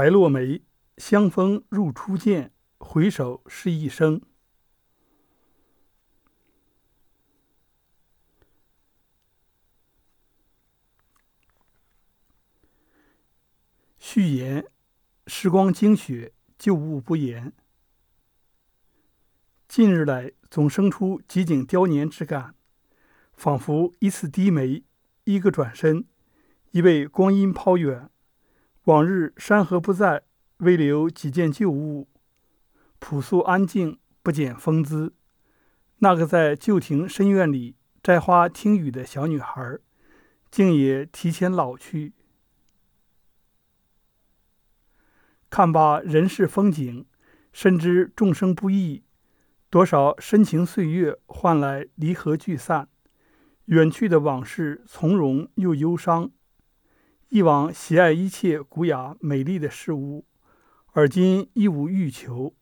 白落梅，香风入初见，回首是一生。序言：时光惊雪，旧物不言。近日来，总生出几景凋年之感，仿佛一次低眉，一个转身，已被光阴抛远。往日山河不在，唯留几件旧物，朴素安静，不减风姿。那个在旧亭深院里摘花听雨的小女孩，竟也提前老去。看罢人世风景，深知众生不易，多少深情岁月换来离合聚散，远去的往事从容又忧伤。以往喜爱一切古雅美丽的事物，而今亦无欲求。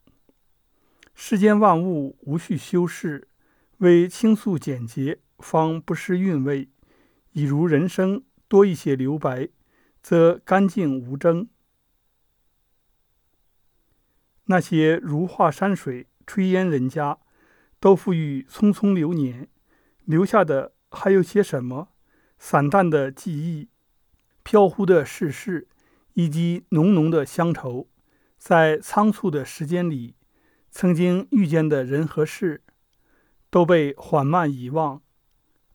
世间万物无需修饰，为清素简洁，方不失韵味。已如人生多一些留白，则干净无争。那些如画山水、炊烟人家，都付与匆匆流年，留下的还有些什么？散淡的记忆。飘忽的世事，以及浓浓的乡愁，在仓促的时间里，曾经遇见的人和事，都被缓慢遗忘。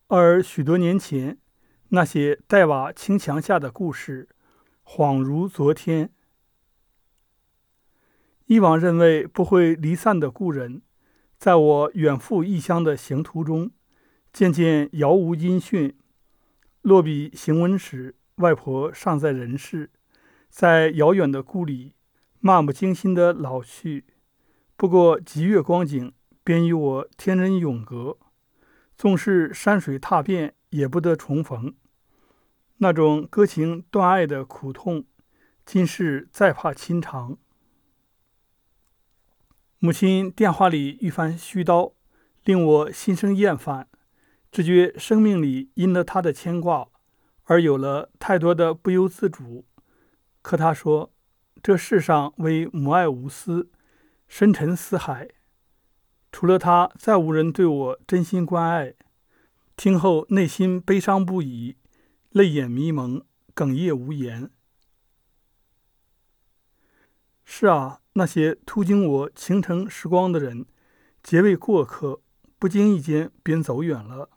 而许多年前，那些黛瓦青墙下的故事，恍如昨天。以往认为不会离散的故人，在我远赴异乡的行途中，渐渐杳无音讯。落笔行文时。外婆尚在人世，在遥远的故里，漫不经心的老去。不过几月光景，便与我天人永隔。纵是山水踏遍，也不得重逢。那种割情断爱的苦痛，今世再怕亲长。母亲电话里一番絮叨，令我心生厌烦，只觉生命里因了她的牵挂。而有了太多的不由自主。可他说：“这世上唯母爱无私，深沉似海。除了他，再无人对我真心关爱。”听后，内心悲伤不已，泪眼迷蒙，哽咽无言。是啊，那些途经我倾城时光的人，皆为过客，不经意间便走远了。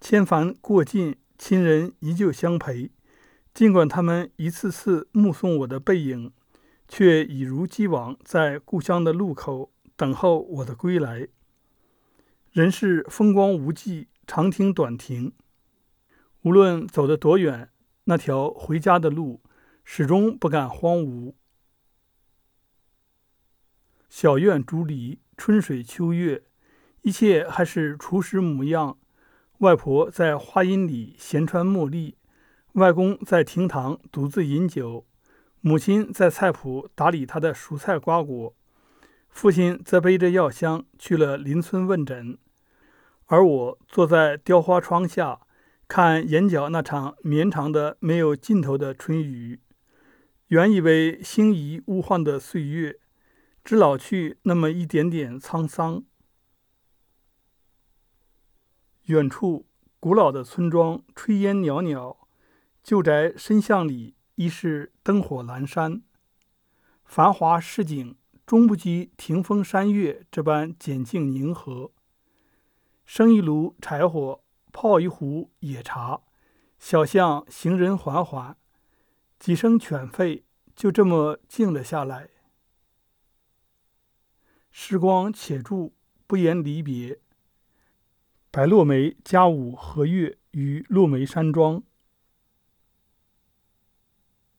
千帆过尽。亲人依旧相陪，尽管他们一次次目送我的背影，却一如既往在故乡的路口等候我的归来。人世风光无际，长亭短亭，无论走得多远，那条回家的路始终不敢荒芜。小院竹篱，春水秋月，一切还是初时模样。外婆在花荫里闲穿茉莉，外公在厅堂独自饮酒，母亲在菜圃打理他的蔬菜瓜果，父亲则背着药箱去了邻村问诊，而我坐在雕花窗下，看眼角那场绵长的没有尽头的春雨。原以为星移物换的岁月，只老去那么一点点沧桑。远处古老的村庄，炊烟袅袅；旧宅深巷里，已是灯火阑珊。繁华市井，终不及庭风山月这般简静宁和。生一炉柴火，泡一壶野茶，小巷行人缓缓，几声犬吠，就这么静了下来。时光且住，不言离别。白落梅加舞和月于落梅山庄。